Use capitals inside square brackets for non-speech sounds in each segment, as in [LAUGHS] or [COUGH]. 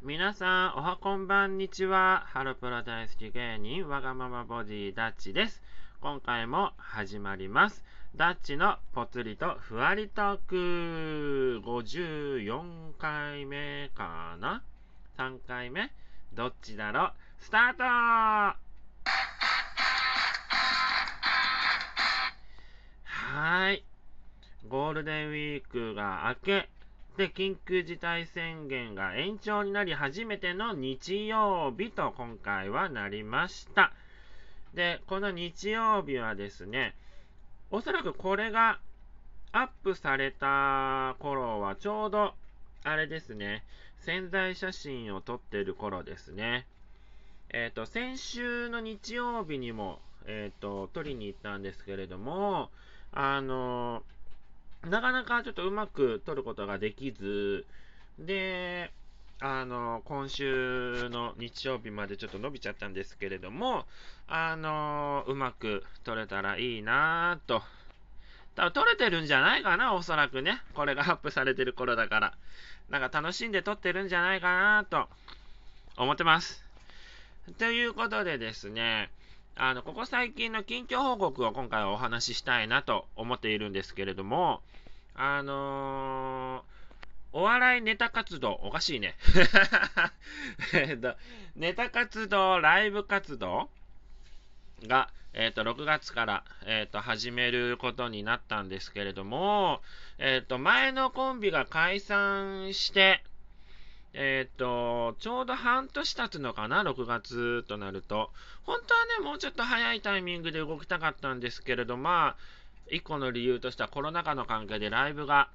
皆さん、おはこんばんにちは。ハロプロ大好き芸人、わがままボディダッチです。今回も始まります。ダッチのぽつりとふわりトーク54回目かな ?3 回目？どっちだろう？スタートはい。ゴールデンウィークが明け、で、緊急事態宣言が延長になり初めての日曜日と今回はなりました。で、この日曜日はですね、おそらくこれがアップされた頃はちょうど、あれですね、潜在写真を撮ってる頃ですね。えっ、ー、と、先週の日曜日にも、えっ、ー、と、撮りに行ったんですけれども、あのーなかなかちょっとうまく撮ることができず、で、あの、今週の日曜日までちょっと伸びちゃったんですけれども、あの、うまく撮れたらいいなぁと。多分撮れてるんじゃないかな、おそらくね。これがアップされてる頃だから。なんか楽しんで撮ってるんじゃないかなと思ってます。ということでですね、あの、ここ最近の近況報告を今回はお話ししたいなと思っているんですけれども、あのー、お笑いネタ活動、おかしいね。[LAUGHS] えっと、ネタ活動、ライブ活動が、えっ、ー、と、6月から、えっ、ー、と、始めることになったんですけれども、えっ、と、前のコンビが解散して、えっ、と、ちょうど半年経つのかな、6月となると。本当はね、もうちょっと早いタイミングで動きたかったんですけれど、まあ、一個の理由としてはコロナ禍の関係でライブが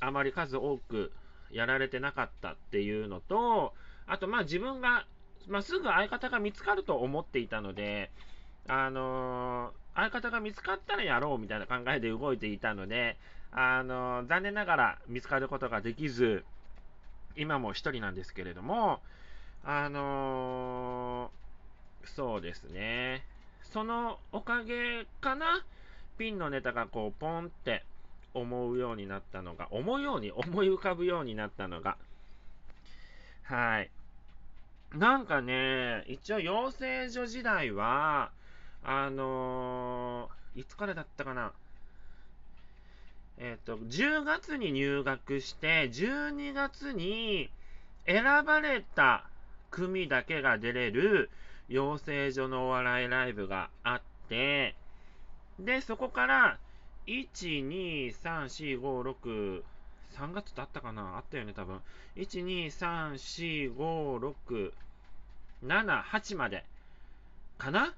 あまり数多くやられてなかったっていうのと、あと、まあ自分が、まあ、すぐ相方が見つかると思っていたので、あのー、相方が見つかったらやろうみたいな考えで動いていたので、あのー、残念ながら見つかることができず、今も一人なんですけれども、あのー、そうですね。そのおかげかな、ピンのネタがこう、ポンって思うようになったのが、思うように、思い浮かぶようになったのが、はい。なんかね、一応養成所時代は、あのー、いつからだったかな？えっ、ー、と、10月に入学して、12月に選ばれた組だけが出れる養成所のお笑いライブがあって、で、そこから、1、2、3、4、5、6、3月だったかな？あったよね、多分。1、2、3、4、5、6、7、8まで。かな？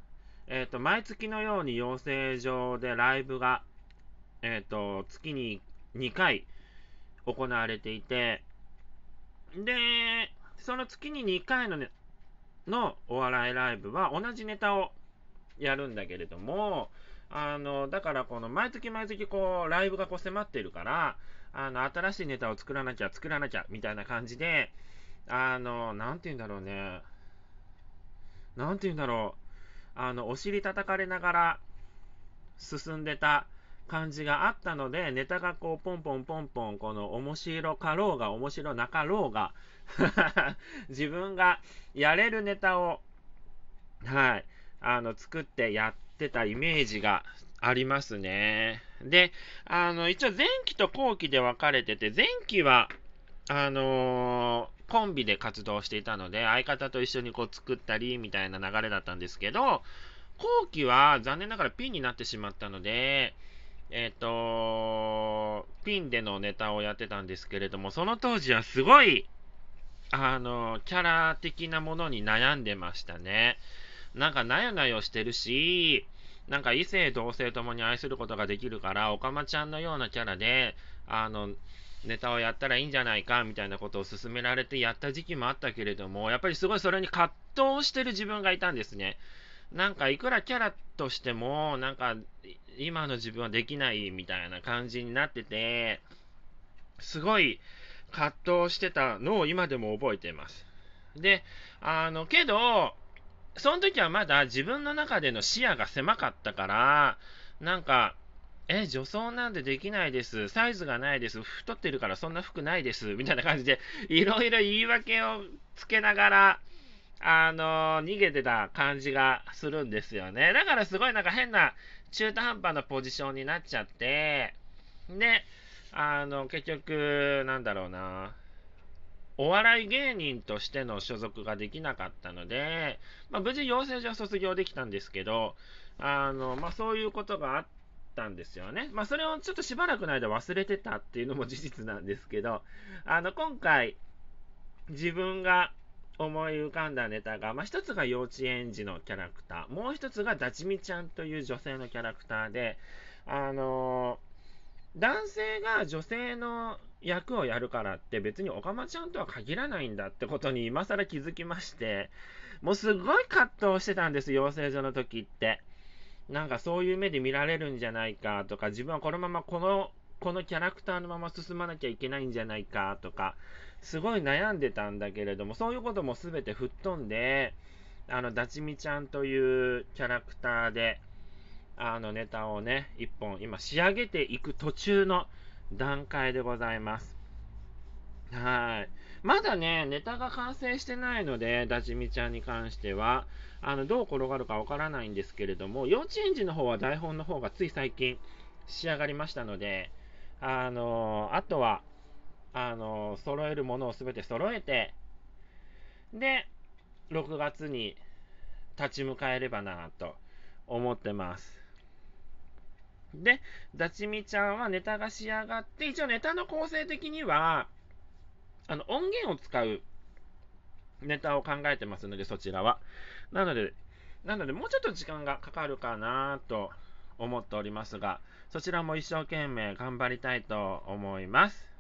えっ、ー、と、毎月のように養成所でライブがえっ、ー、と、月に2回行われていて、で、その月に2回の,、ね、のお笑いライブは同じネタをやるんだけれども、あの、だからこの毎月毎月こう、ライブがこう迫ってるから、あの、新しいネタを作らなきゃ、作らなきゃ、みたいな感じで、あの、なんて言うんだろうね。なんて言うんだろう。あの、お尻叩かれながら進んでた感じがあったので、ネタがこう、ポンポンポンポン、この面白かろうが、面白なかろうが [LAUGHS] 自分がやれるネタを、はい、あの、作ってやってたイメージがありますね。で、あの、一応前期と後期で分かれてて、前期は、あのー、コンビで活動していたので、相方と一緒にこう作ったり、みたいな流れだったんですけど、後期は残念ながらピンになってしまったので、えっ、ー、と、ピンでのネタをやってたんですけれども、その当時はすごい、あの、キャラ的なものに悩んでましたね。なんか、なよなよしてるし、なんか異性同性ともに愛することができるから、おかまちゃんのようなキャラで、あの、ネタをやったらいいんじゃないかみたいなことを勧められてやった時期もあったけれども、やっぱりすごいそれに葛藤してる自分がいたんですね。なんかいくらキャラとしても、なんか今の自分はできないみたいな感じになってて、すごい葛藤してたのを今でも覚えてます。で、あの、けど、その時はまだ自分の中での視野が狭かったから、なんか、え、女装なんてできないです。サイズがないです。太ってるからそんな服ないです。みたいな感じで、いろいろ言い訳をつけながら、あの逃げてた感じがするんですよね。だからすごいなんか変な中途半端なポジションになっちゃって、で、あの、結局、なんだろうな、お笑い芸人としての所属ができなかったので、まあ、無事養成所は卒業できたんですけど、あの、まあ、そういうことがあったんですよね。まあ、それをちょっとしばらくの間忘れてたっていうのも事実なんですけど、あの、今回、自分が思い浮かんだネタが、まあ、一つが幼稚園児のキャラクター、もう一つがダチミちゃんという女性のキャラクターで、あのー、男性が女性の役をやるからって別にオカマちゃんとは限らないんだってことに今更気づきまして、もうすごい葛藤してたんです、養成所の時って。なんかそういう目で見られるんじゃないかとか、自分はこのままこの、このキャラクターのまま進まなきゃいけないんじゃないかとか、すごい悩んでたんだけれども、そういうことも全て吹っ飛んで、あの、ダチミちゃんというキャラクターで、あのネタをね、一本今仕上げていく途中の段階でございます。はい。まだね、ネタが完成してないので、ダチミちゃんに関しては、あの、どう転がるかわからないんですけれども、幼稚園児の方は台本の方がつい最近仕上がりましたので、あのあとは、あの揃えるものをすべて揃えて、で、6月に立ち向かえればなと思ってます。で、ダチミちゃんはネタが仕上がって、一応ネタの構成的には、あの、音源を使うネタを考えてますので、そちらは。なので、なので、もうちょっと時間がかかるかなと思っておりますが、そちらも一生懸命頑張りたいと思います。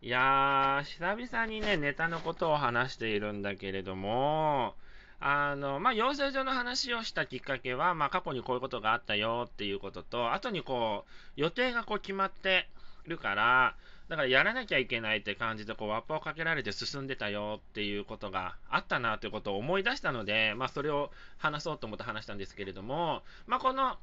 いやー、久々にね、ネタのことを話しているんだけれども、あの、まあ、養成所の話をしたきっかけは、まあ、過去にこういうことがあったよっていうことと、後にこう、予定がこう決まってるから、だからやらなきゃいけないって感じで、こう、ワッパをかけられて進んでたよっていうことがあったなということを思い出したので、まあ、それを話そうと思って話したんですけれども、まあ、この、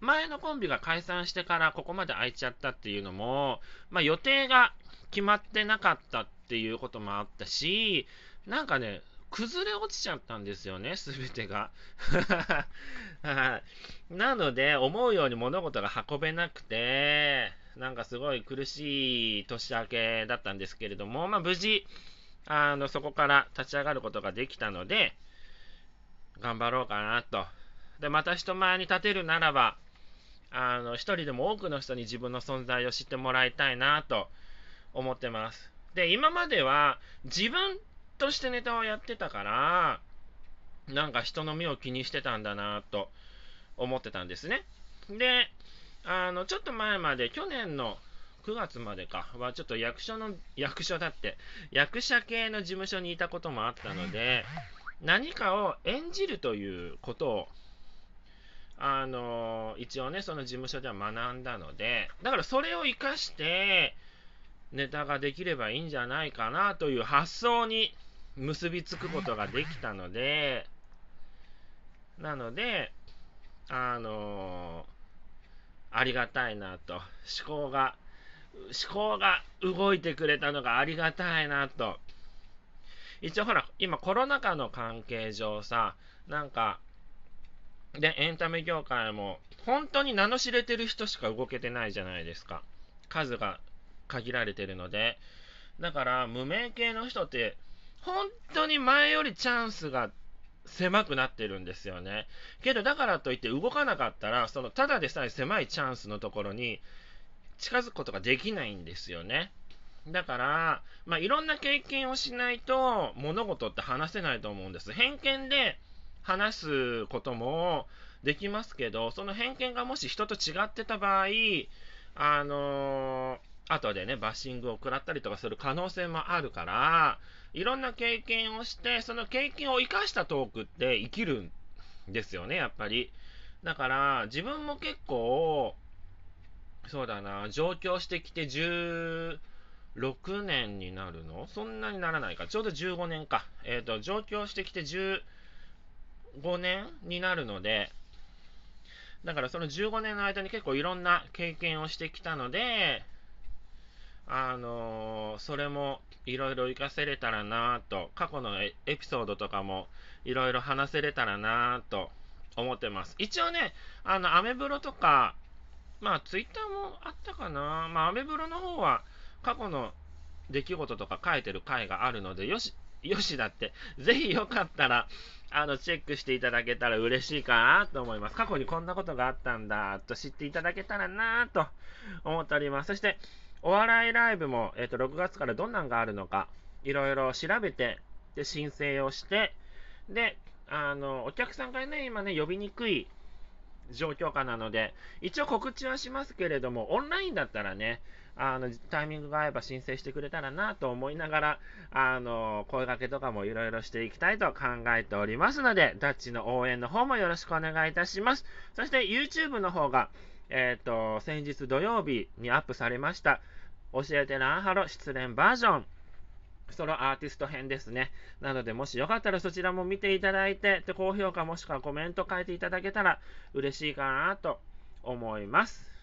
前のコンビが解散してからここまで空いちゃったっていうのも、まあ、予定が決まってなかったっていうこともあったし、なんかね、崩れ落ちちゃったんですよね、すべてが。[LAUGHS] なので、思うように物事が運べなくて、なんかすごい苦しい年明けだったんですけれども、まあ、無事、あのそこから立ち上がることができたので、頑張ろうかなと。で、また人前に立てるならば、あの、一人でも多くの人に自分の存在を知ってもらいたいなと思ってます。で、今までは自分としてネタをやってたから、なんか人の目を気にしてたんだなと思ってたんですね。で、あの、ちょっと前まで、去年の9月までかは、ちょっと役所の、役所だって、役者系の事務所にいたこともあったので、何かを演じるということを、あの一応ね、その事務所では学んだので、だからそれを活かして、ネタができればいいんじゃないかなという発想に結びつくことができたので、なので、あのー、ありがたいなと、思考が、思考が動いてくれたのがありがたいなと。一応ほら、今コロナ禍の関係上さ、なんか、で、エンタメ業界も、本当に名の知れてる人しか動けてないじゃないですか。数が限られてるので。だから、無名系の人って、本当に前よりチャンスが狭くなってるんですよね。けど、だからといって動かなかったら、その、ただでさえ狭いチャンスのところに近づくことができないんですよね。だから、まあ、いろんな経験をしないと物事って話せないと思うんです。偏見で話すこともできますけど、その偏見がもし人と違ってた場合、あのー後でね、バッシングを食らったりとかする可能性もあるから、いろんな経験をして、その経験を生かしたトークって生きるんですよね、やっぱり。だから、自分も結構、そうだな、上京してきて16年になるの？そんなにならないか。ちょうど15年か。えっ、ー、と、上京してきて15年になるので、だからその15年の間に結構いろんな経験をしてきたので、あのー、それもいろいろ活かせれたらなと、過去のエピソードとかもいろいろ話せれたらなと思ってます。一応ね、あの、アメブロとか、まあ、ツイッターもあったかな。まあ、アメブロの方は、過去の出来事とか書いてる回があるので、よし、よしだって、ぜひよかったら、あの、チェックしていただけたら嬉しいかなと思います。過去にこんなことがあったんだ、と知っていただけたらなと思っております。そして、お笑いライブも、えっ、ー、と、6月からどんなんがあるのか、いろいろ調べて、で、申請をして、で、あの、お客さんがね、今ね、呼びにくい状況下なので、一応告知はしますけれども、オンラインだったらね、あの、タイミングが合えば申請してくれたらなと思いながら、あの、声掛けとかもいろいろしていきたいと考えておりますので、ダッチの応援の方もよろしくお願いいたします。そして YouTube の方が、えっ、ー、と、先日土曜日にアップされました、教えてランハロ失恋バージョン。ソロアーティスト編ですね。なので、もしよかったらそちらも見ていただいて、で高評価もしくはコメント書いていただけたら嬉しいかなと思います。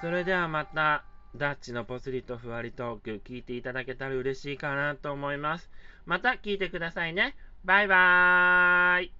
それではまた、ダッチのポツリとふわりトーク聞いていただけたら嬉しいかなと思います。また聞いてくださいね。バイバーイ。